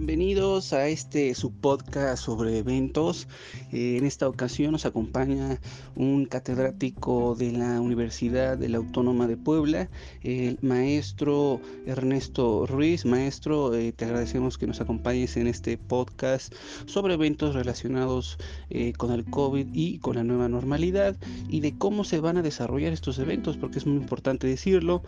Bienvenidos a este subpodcast sobre eventos. Eh, en esta ocasión nos acompaña un catedrático de la Universidad de la Autónoma de Puebla, el maestro Ernesto Ruiz. Maestro, eh, te agradecemos que nos acompañes en este podcast sobre eventos relacionados eh, con el COVID y con la nueva normalidad y de cómo se van a desarrollar estos eventos, porque es muy importante decirlo,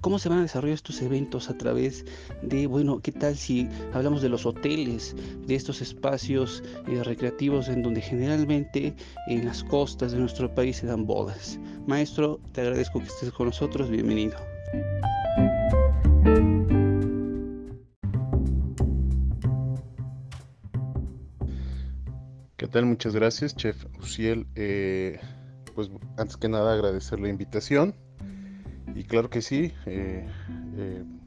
cómo se van a desarrollar estos eventos a través de, bueno, ¿qué tal si hablamos de los hoteles, de estos espacios eh, recreativos en donde generalmente en las costas de nuestro país se dan bodas. Maestro, te agradezco que estés con nosotros, bienvenido. ¿Qué tal? Muchas gracias, Chef Uciel. Eh, pues antes que nada agradecer la invitación y claro que sí, eh,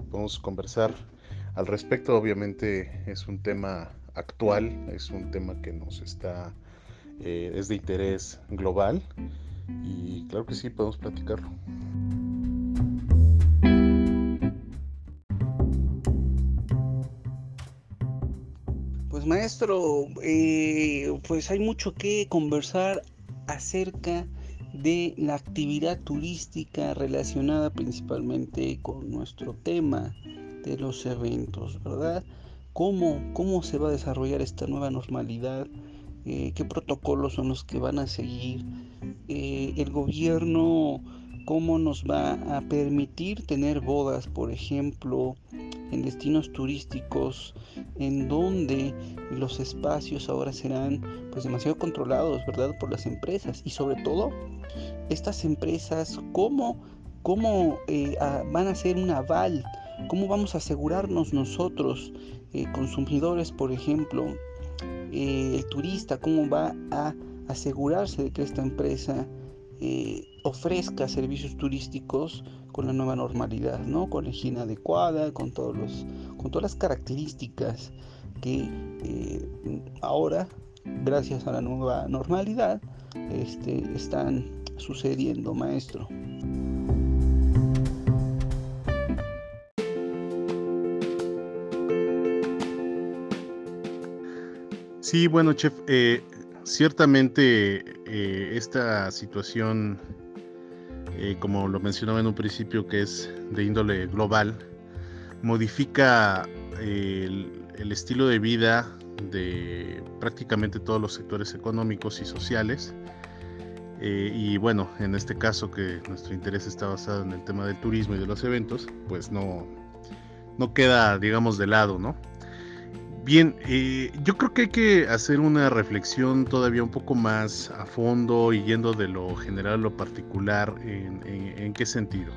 podemos conversar al respecto. Obviamente es un tema actual, es un tema que nos está, eh, es de interés global y claro que sí, podemos platicarlo. Pues maestro, eh, pues hay mucho que conversar acerca de la actividad turística relacionada principalmente con nuestro tema de los eventos, ¿verdad? ¿Cómo, cómo se va a desarrollar esta nueva normalidad? Eh, ¿Qué protocolos son los que van a seguir? Eh, el gobierno, ¿cómo nos va a permitir tener bodas, por ejemplo, en destinos turísticos en donde los espacios ahora serán pues demasiado controlados, ¿verdad? Por las empresas y sobre todo estas empresas, ¿cómo, cómo eh, van a ser un aval ¿Cómo vamos a asegurarnos nosotros, eh, consumidores, por ejemplo, eh, el turista, cómo va a asegurarse de que esta empresa eh, ofrezca servicios turísticos con la nueva normalidad, ¿no? Con la higiene adecuada, con, todos los, con todas las características que ahora, gracias a la nueva normalidad, este, están sucediendo, maestro. Sí, bueno, chef, eh, ciertamente eh, esta situación, eh, como lo mencionaba en un principio, que es de índole global, modifica el, estilo de vida de prácticamente todos los sectores económicos y sociales. y bueno, en este caso que nuestro interés está basado en el tema del turismo y de los eventos, pues no, no queda, digamos, de lado, ¿no? Bien, eh, yo creo que hay que hacer una reflexión todavía un poco más a fondo y yendo de lo general a lo particular. ¿En, qué sentido?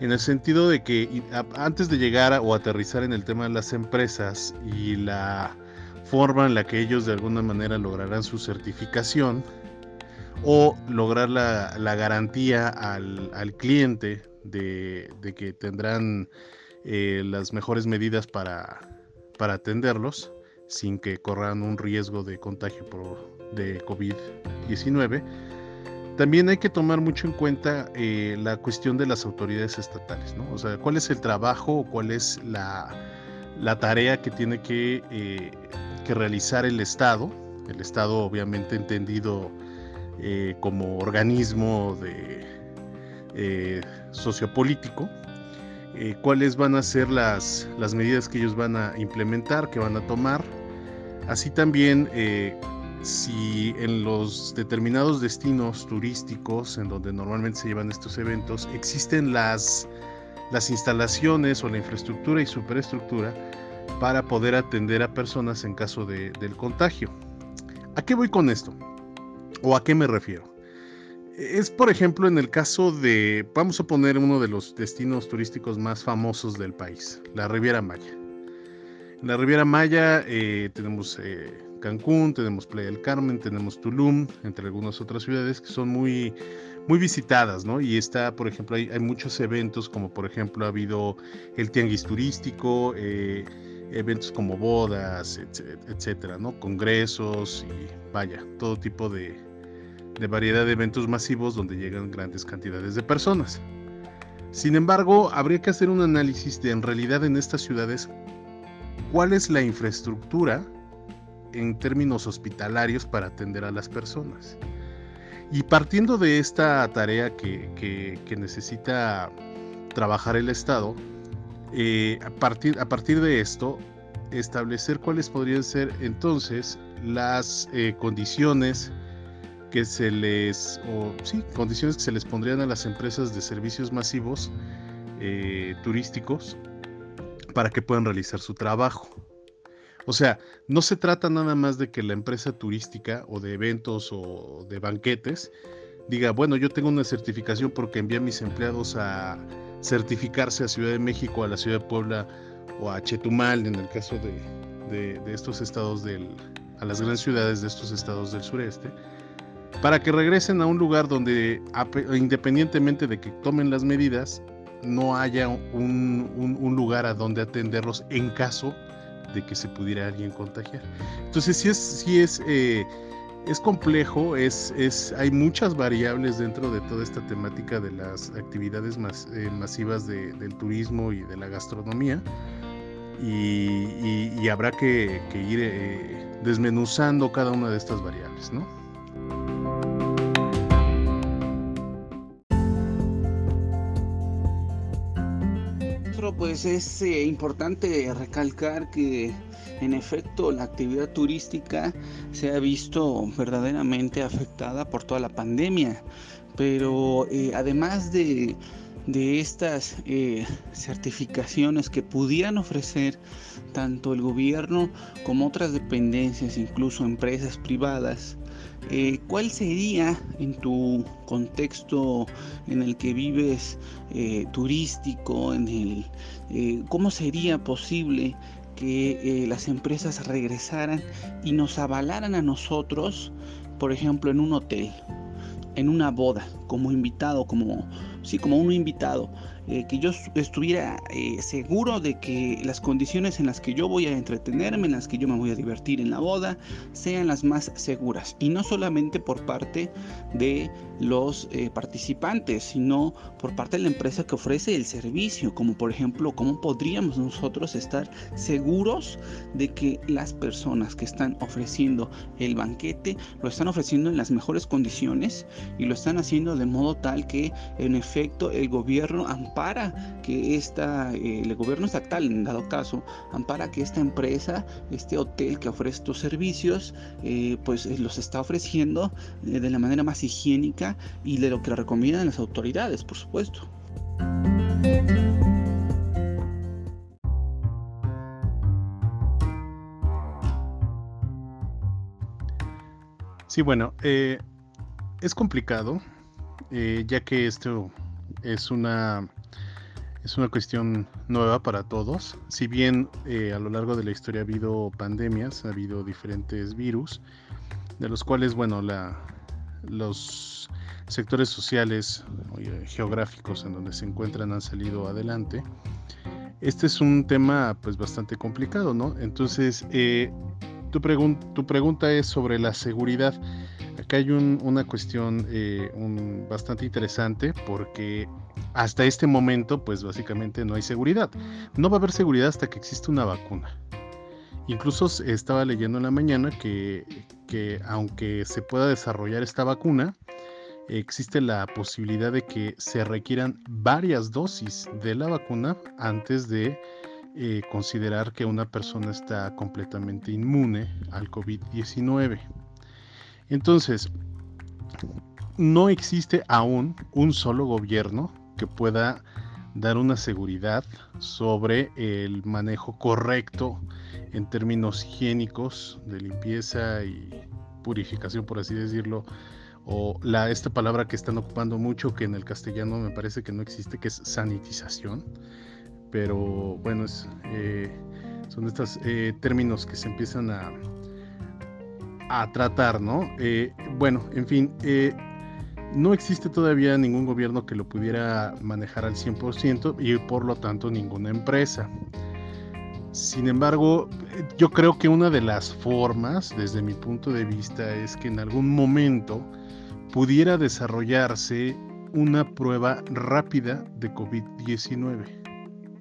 En el sentido de que antes de llegar o aterrizar en el tema de las empresas y la forma en la que ellos de alguna manera lograrán su certificación o lograr la, garantía al, cliente de, que tendrán eh, las mejores medidas para para atenderlos sin que corran un riesgo de contagio de COVID-19. También hay que tomar mucho en cuenta eh, la cuestión de las autoridades estatales, ¿no? O sea, cuál es el trabajo o cuál es la, tarea que tiene que, eh, que, realizar el Estado, el Estado obviamente entendido eh, como organismo de, sociopolítico, eh, cuáles van a ser las, las, medidas que ellos van a implementar, que van a tomar. Así también, eh, si en los determinados destinos turísticos en donde normalmente se llevan estos eventos, existen las, las instalaciones o la infraestructura y superestructura para poder atender a personas en caso de, del contagio. ¿A qué voy con esto? ¿O a qué me refiero? Es, por ejemplo, en el caso de, vamos a poner uno de los destinos turísticos más famosos del país, la Riviera Maya. En la Riviera Maya eh, tenemos eh, Cancún, tenemos Playa del Carmen, tenemos Tulum, entre algunas otras ciudades que son muy, muy visitadas, ¿no? Y está, por ejemplo, hay, muchos eventos, como por ejemplo ha habido el Tianguis Turístico, eh, eventos como bodas, etcétera, ¿no? Congresos y vaya, todo tipo de, de variedad de eventos masivos donde llegan grandes cantidades de personas. Sin embargo, habría que hacer un análisis de en realidad en estas ciudades cuál es la infraestructura en términos hospitalarios para atender a las personas. Y partiendo de esta tarea que, necesita trabajar el Estado, eh, a, partir, a partir de esto, establecer cuáles podrían ser entonces las eh, condiciones que se les, o sí, condiciones que se les pondrían a las empresas de servicios masivos eh, turísticos para que puedan realizar su trabajo. O sea, no se trata nada más de que la empresa turística o de eventos o de banquetes diga, bueno, yo tengo una certificación porque envié a mis empleados a certificarse a Ciudad de México, a la Ciudad de Puebla o a Chetumal, en el caso de, estos estados del, a las grandes ciudades de estos estados del sureste, para que regresen a un lugar donde, independientemente de que tomen las medidas, no haya un, lugar a donde atenderlos en caso de que se pudiera alguien contagiar. Entonces sí es, sí es, eh, es complejo, es, es, hay muchas variables dentro de toda esta temática de las actividades eh, masivas del turismo y de la gastronomía. Y, habrá que, ir eh, desmenuzando cada una de estas variables, ¿no? Pues es eh, importante recalcar que en efecto la actividad turística se ha visto verdaderamente afectada por toda la pandemia, pero eh, además de, estas eh, certificaciones que pudieran ofrecer tanto el gobierno como otras dependencias, incluso empresas privadas, eh, ¿Cuál sería en tu contexto en el que vives eh, turístico, en el, eh, cómo sería posible que las empresas regresaran y nos avalaran a nosotros, por ejemplo, en un hotel, en una boda, como invitado, como sí, como un invitado? Eh, que yo estuviera eh, seguro de que las condiciones en las que yo voy a entretenerme, en las que yo me voy a divertir en la boda, sean las más seguras. Y no solamente por parte de los eh, participantes, sino por parte de la empresa que ofrece el servicio, como por ejemplo, cómo podríamos nosotros estar seguros de que las personas que están ofreciendo el banquete lo están ofreciendo en las mejores condiciones y lo están haciendo de modo tal que en efecto el gobierno ampara que esta, eh, el gobierno estatal en dado caso, ampara que esta empresa, este hotel que ofrece estos servicios, eh, pues eh, los está ofreciendo de la manera más higiénica y de lo que recomiendan las autoridades, por supuesto. Sí, bueno, es complicado, ya que esto es una, es una cuestión nueva para todos. Si bien eh, a lo largo de la historia ha habido pandemias, ha habido diferentes virus, de los cuales, bueno, la, los sectores sociales geográficos en donde se encuentran han salido adelante. Este es un tema pues bastante complicado, ¿no? Entonces, eh, tu, tu pregunta es sobre la seguridad. Hay una cuestión eh, bastante interesante porque hasta este momento, pues básicamente no hay seguridad. No va a haber seguridad hasta que exista una vacuna. Incluso estaba leyendo en la mañana que, que aunque se pueda desarrollar esta vacuna, existe la posibilidad de que se requieran varias dosis de la vacuna antes de eh, considerar que una persona está completamente inmune al COVID-19. Entonces, no existe aún un solo gobierno que pueda dar una seguridad sobre el manejo correcto en términos higiénicos de limpieza y purificación, por así decirlo, o esta palabra que están ocupando mucho, que en el castellano me parece que no existe, que es sanitización, pero bueno, eh, son estos eh, términos que se empiezan a, a tratar, ¿no? Eh, bueno, en fin, eh, no existe todavía ningún gobierno que lo pudiera manejar al 100% y por lo tanto ninguna empresa. Sin embargo, yo creo que una de las formas, desde mi punto de vista, es que en algún momento pudiera desarrollarse una prueba rápida de COVID-19.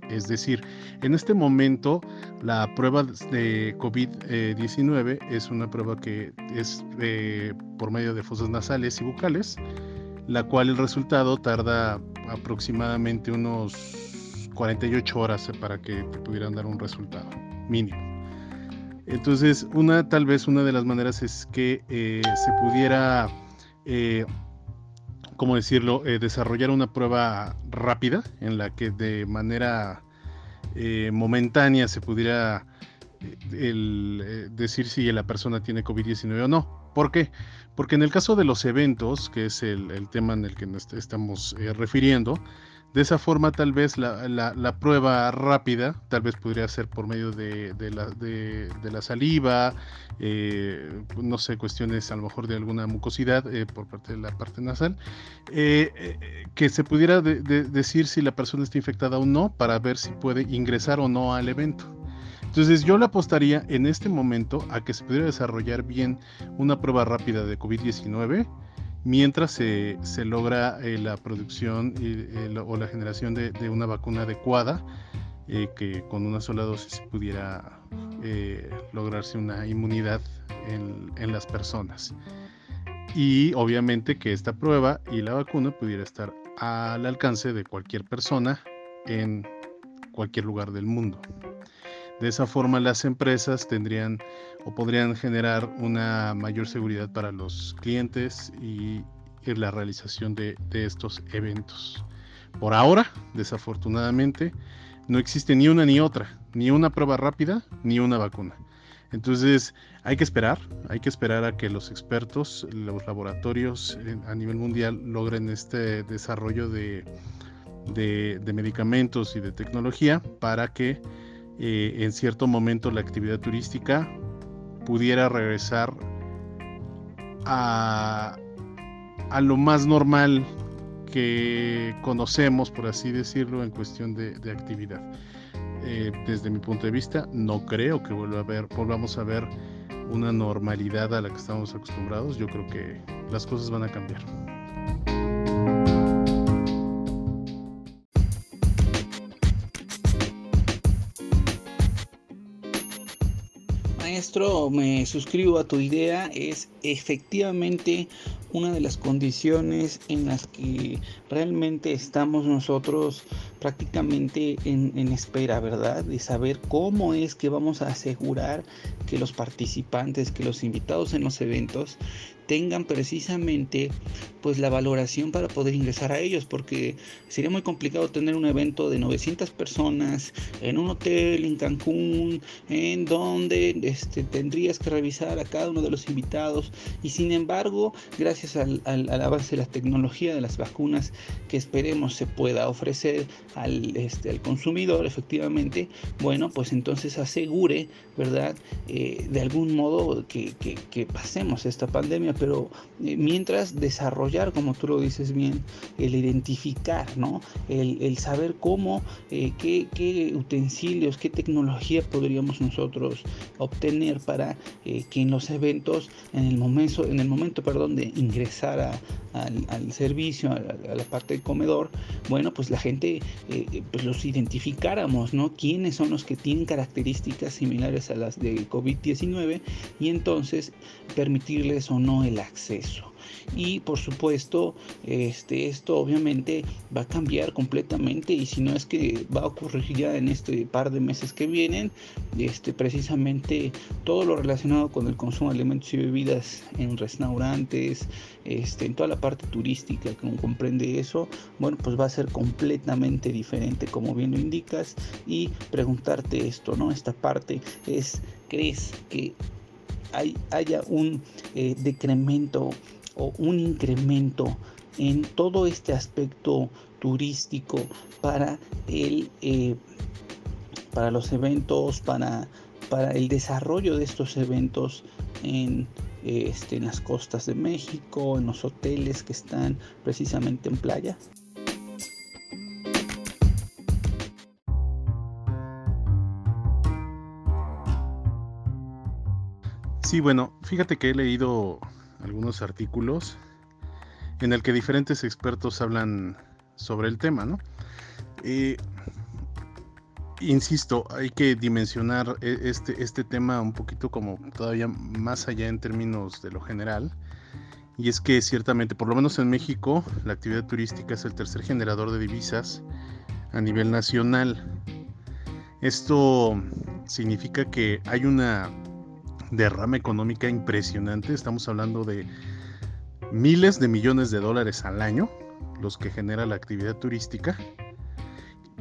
Es decir, en este momento la prueba de COVID-19 es una prueba que es eh, por medio de fosas nasales y bucales, la cual el resultado tarda aproximadamente unos 48 horas para que te pudieran dar un resultado mínimo. Entonces, una tal vez una de las maneras es que eh, se pudiera, eh, ¿cómo decirlo?, eh, desarrollar una prueba rápida en la que de manera momentánea se pudiera decir si la persona tiene COVID-19 o no. ¿Por qué? Porque en el caso de los eventos, que es el, tema en el que nos estamos refiriendo, de esa forma, tal vez la, prueba rápida, tal vez podría ser por medio de, la, saliva, eh, no sé, cuestiones a lo mejor de alguna mucosidad eh, por parte de la parte nasal, eh, que se pudiera decir si la persona está infectada o no para ver si puede ingresar o no al evento. Entonces yo le apostaría en este momento a que se pudiera desarrollar bien una prueba rápida de COVID-19 mientras se, logra eh, la producción eh, o la generación de, una vacuna adecuada eh, que con una sola dosis pudiera lograrse una inmunidad en, las personas. Y obviamente que esta prueba y la vacuna pudiera estar al alcance de cualquier persona en cualquier lugar del mundo. De esa forma las empresas tendrían o podrían generar una mayor seguridad para los clientes y, la realización de, estos eventos. Por ahora, desafortunadamente, no existe ni una ni otra, ni una prueba rápida ni una vacuna. Entonces hay que esperar, hay que esperar a que los expertos, los laboratorios a nivel mundial logren este desarrollo de, de medicamentos y de tecnología para que eh, en cierto momento la actividad turística pudiera regresar a, a lo más normal que conocemos, por así decirlo, en cuestión de, actividad. Eh, desde mi punto de vista, no creo que vuelva a ver, volvamos a ver una normalidad a la que estamos acostumbrados. Yo creo que las cosas van a cambiar. Maestro, me suscribo a tu idea, es efectivamente una de las condiciones en las que realmente estamos nosotros prácticamente en, en, espera, ¿verdad? De saber cómo es que vamos a asegurar que los participantes, que los invitados en los eventos tengan precisamente pues la valoración para poder ingresar a ellos porque sería muy complicado tener un evento de 900 personas en un hotel en Cancún en donde este, tendrías que revisar a cada uno de los invitados. Y sin embargo gracias al, al, avance de la tecnología de las vacunas que esperemos se pueda ofrecer al, este, al consumidor efectivamente bueno pues entonces asegure verdad eh, de algún modo que, que pasemos esta pandemia pero eh, mientras desarrollar, como tú lo dices bien, el identificar, ¿no? El, saber cómo, eh, qué, utensilios, qué tecnología podríamos nosotros obtener para eh, que en los eventos, en el momento, en el momento perdón, de ingresar al, servicio, a, la parte del comedor, bueno, pues la gente pues los identificáramos, ¿no? Quiénes son los que tienen características similares a las de COVID-19 y entonces permitirles o no el acceso y por supuesto este, esto obviamente va a cambiar completamente y si no es que va a ocurrir ya en este par de meses que vienen este, precisamente todo lo relacionado con el consumo de alimentos y bebidas en restaurantes este, en toda la parte turística que comprende eso bueno pues va a ser completamente diferente como bien lo indicas y preguntarte esto no esta parte es crees que hay, haya un eh, decremento o un incremento en todo este aspecto turístico para el eh, para los eventos para para el desarrollo de estos eventos en este, en las costas de México en los hoteles que están precisamente en playa. Sí, bueno, fíjate que he leído algunos artículos en el que diferentes expertos hablan sobre el tema, ¿no? insisto, hay que dimensionar e, este, este tema un poquito como todavía más allá en términos de lo general. Y es que ciertamente, por lo menos en México, la actividad turística es el tercer generador de divisas a nivel nacional. Esto significa que hay una derrama económica impresionante. Estamos hablando de miles de millones de dólares al año, los que genera la actividad turística.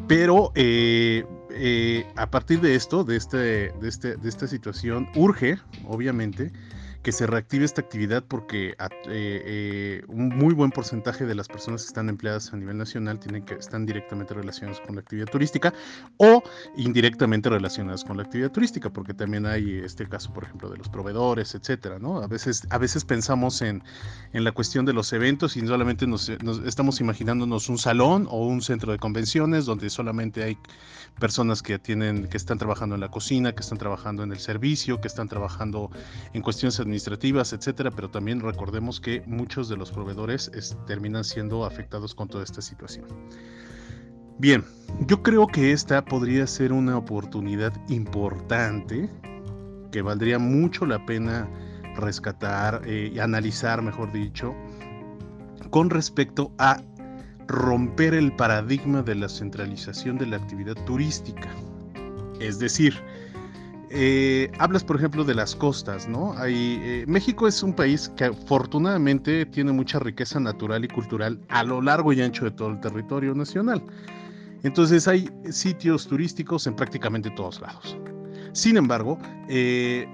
Pero eh, eh, a partir de esto, de, este, de, este, de esta situación, urge, obviamente, que se reactive esta actividad porque eh, eh, un muy buen porcentaje de las personas que están empleadas a nivel nacional tienen que están directamente relacionadas con la actividad turística o indirectamente relacionadas con la actividad turística, porque también hay este caso, por ejemplo, de los proveedores, etcétera, ¿no? A veces, a veces pensamos en, en la cuestión de los eventos y solamente nos, nos estamos imaginándonos un salón o un centro de convenciones donde solamente hay personas que tienen, que están trabajando en la cocina, que están trabajando en el servicio, que están trabajando en cuestiones administrativas, etcétera, pero también recordemos que muchos de los proveedores terminan siendo afectados con toda esta situación. Bien, yo creo que esta podría ser una oportunidad importante que valdría mucho la pena rescatar y eh, analizar, mejor dicho, con respecto a romper el paradigma de la centralización de la actividad turística. Es decir, eh, hablas, por ejemplo, de las costas, ¿no? Hay, eh, México es un país que afortunadamente tiene mucha riqueza natural y cultural a lo largo y ancho de todo el territorio nacional. Entonces hay sitios turísticos en prácticamente todos lados. Sin embargo, eh,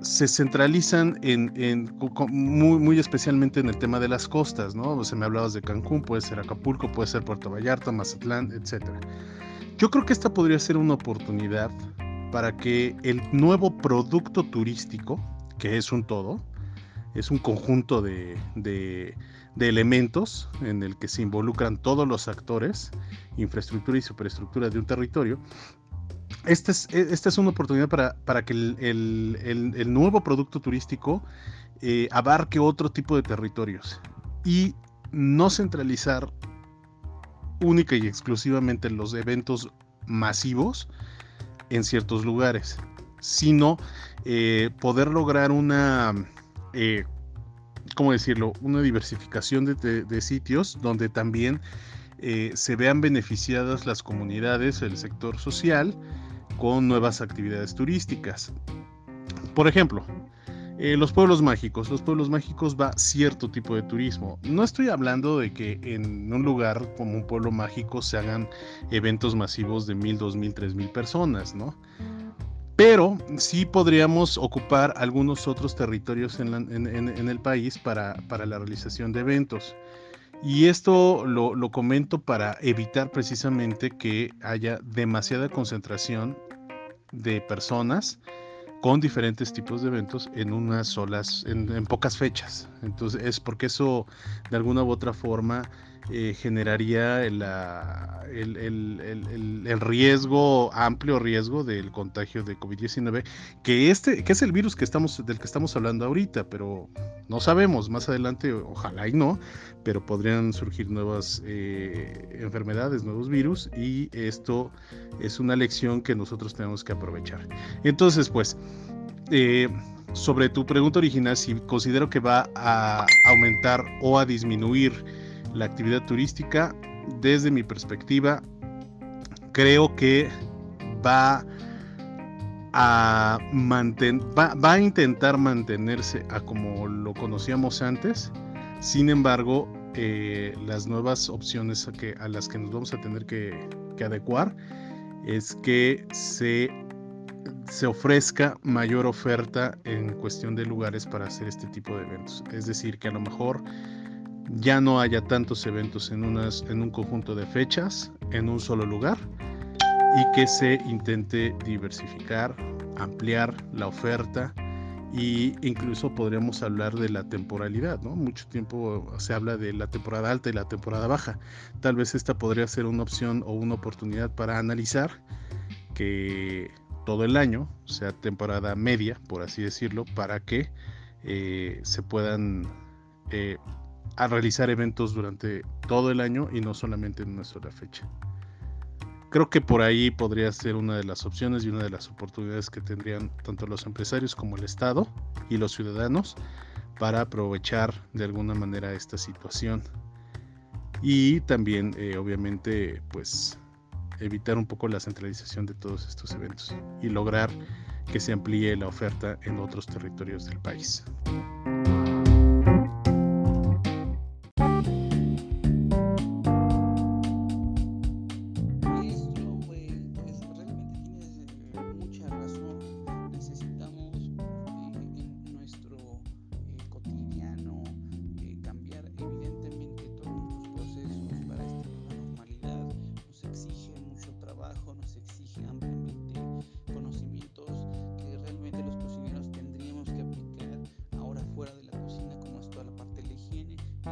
se centralizan en, muy, muy, especialmente en el tema de las costas, ¿no? O sea, me hablabas de Cancún, puede ser Acapulco, puede ser Puerto Vallarta, Mazatlán, etc. Yo creo que esta podría ser una oportunidad para que el nuevo producto turístico, que es un todo, es un conjunto de, de, elementos en el que se involucran todos los actores, infraestructura y superestructura de un territorio, esta es, e, esta es una oportunidad para, para que el, el, el, nuevo producto turístico eh, abarque otro tipo de territorios y no centralizar única y exclusivamente los eventos masivos en ciertos lugares, sino eh, poder lograr una, eh, ¿cómo decirlo?, una diversificación de, sitios donde también eh, se vean beneficiadas las comunidades, el sector social, con nuevas actividades turísticas. Por ejemplo, eh, los pueblos mágicos. Los pueblos mágicos va cierto tipo de turismo. No estoy hablando de que en un lugar como un pueblo mágico se hagan eventos masivos de mil, dos mil, tres mil personas, ¿no? Pero sí podríamos ocupar algunos otros territorios en, el país para, la realización de eventos. Y esto lo, lo, comento para evitar precisamente que haya demasiada concentración de personas con diferentes tipos de eventos en unas solas, en, pocas fechas. Entonces es porque eso de alguna u otra forma eh, generaría el, el, riesgo, amplio riesgo del contagio de COVID-19, que este, que es el virus que estamos, del que estamos hablando ahorita, pero no sabemos, más adelante, ojalá y no, pero podrían surgir nuevas eh, enfermedades, nuevos virus, y esto es una lección que nosotros tenemos que aprovechar. Entonces, pues, eh, sobre tu pregunta original, si considero que va a aumentar o a disminuir la actividad turística, desde mi perspectiva, creo que va a, va, va a intentar mantenerse a como lo conocíamos antes. Sin embargo, eh, las nuevas opciones a, que, a, las que nos vamos a tener que, que adecuar es que se, se, ofrezca mayor oferta en cuestión de lugares para hacer este tipo de eventos. Es decir, que a lo mejor ya no haya tantos eventos en, un conjunto de fechas, en un solo lugar, y que se intente diversificar, ampliar la oferta e incluso podríamos hablar de la temporalidad, ¿no? Mucho tiempo se habla de la temporada alta y la temporada baja. Tal vez esta podría ser una opción o una oportunidad para analizar que todo el año sea temporada media, por así decirlo, para que eh, se puedan eh, a realizar eventos durante todo el año y no solamente en una sola fecha. creo que por ahí podría ser una de las opciones y una de las oportunidades que tendrían tanto los empresarios como el Estado y los ciudadanos para aprovechar de alguna manera esta situación y también eh, obviamente pues evitar un poco la centralización de todos estos eventos y lograr que se amplíe la oferta en otros territorios del país.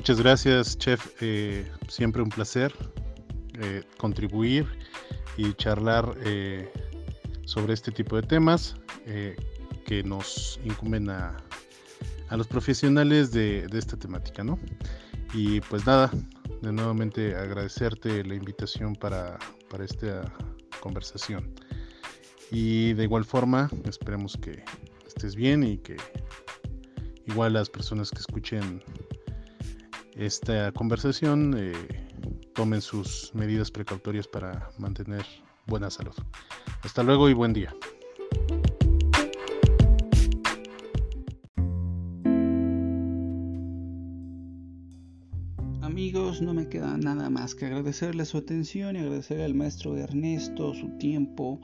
Muchas gracias, chef. Eh, siempre un placer eh, contribuir y charlar eh, sobre este tipo de temas que nos incumben a, los profesionales de, esta temática, ¿no? Y pues nada, de nuevamente agradecerte la invitación para, para esta conversación. Y de igual forma, esperemos que estés bien y que igual las personas que escuchen esta conversación, eh, tomen sus medidas precautorias para mantener buena salud. Hasta luego y buen día. Amigos, no me queda nada más que agradecerle su atención y agradecer al maestro Ernesto su tiempo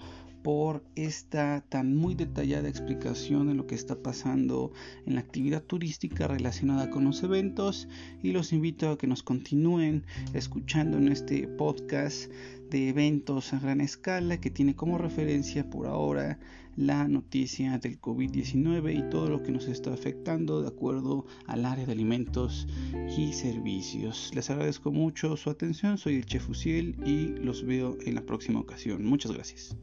por esta tan muy detallada explicación de lo que está pasando en la actividad turística relacionada con los eventos y los invito a que nos continúen escuchando en este podcast de eventos a gran escala que tiene como referencia por ahora la noticia del COVID-19 y todo lo que nos está afectando de acuerdo al área de alimentos y servicios. Les agradezco mucho su atención, soy el Chef Fusiel y los veo en la próxima ocasión. Muchas gracias.